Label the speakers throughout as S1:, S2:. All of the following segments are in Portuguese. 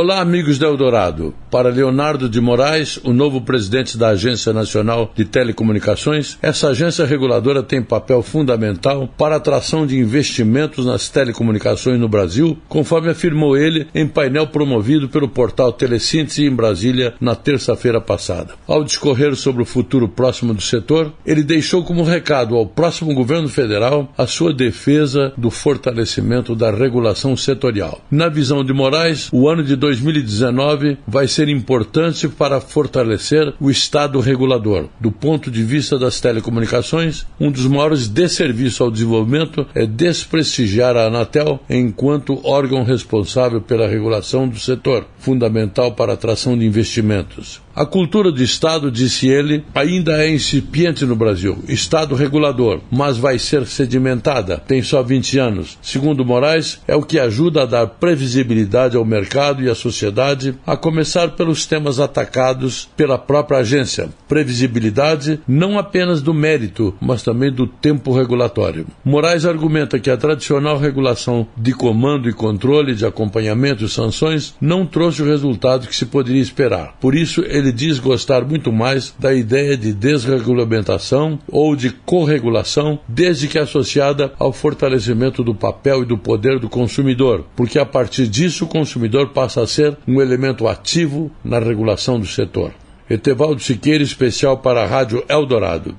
S1: Olá, amigos da Eldorado. Para Leonardo de Moraes, o novo presidente da Agência Nacional de Telecomunicações, essa agência reguladora tem papel fundamental para a atração de investimentos nas telecomunicações no Brasil, conforme afirmou ele em painel promovido pelo portal Telesíntese em Brasília na terça-feira passada. Ao discorrer sobre o futuro próximo do setor, ele deixou como recado ao próximo governo federal a sua defesa do fortalecimento da regulação setorial. Na visão de Moraes, o ano de 2019 vai ser importante para fortalecer o Estado regulador. Do ponto de vista das telecomunicações, um dos maiores desserviços ao desenvolvimento é desprestigiar a Anatel enquanto órgão responsável pela regulação do setor, fundamental para a atração de investimentos. A cultura do Estado, disse ele, ainda é incipiente no Brasil. Estado regulador, mas vai ser sedimentada. Tem só 20 anos. Segundo Moraes, é o que ajuda a dar previsibilidade ao mercado e à sociedade, a começar pelos temas atacados pela própria agência. Previsibilidade não apenas do mérito, mas também do tempo regulatório. Moraes argumenta que a tradicional regulação de comando e controle, de acompanhamento e sanções não trouxe o resultado que se poderia esperar. Por isso, ele ele diz gostar muito mais da ideia de desregulamentação ou de corregulação, desde que associada ao fortalecimento do papel e do poder do consumidor, porque a partir disso o consumidor passa a ser um elemento ativo na regulação do setor. Etevaldo Siqueira, especial para a Rádio Eldorado.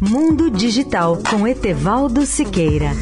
S2: Mundo Digital com Etevaldo Siqueira.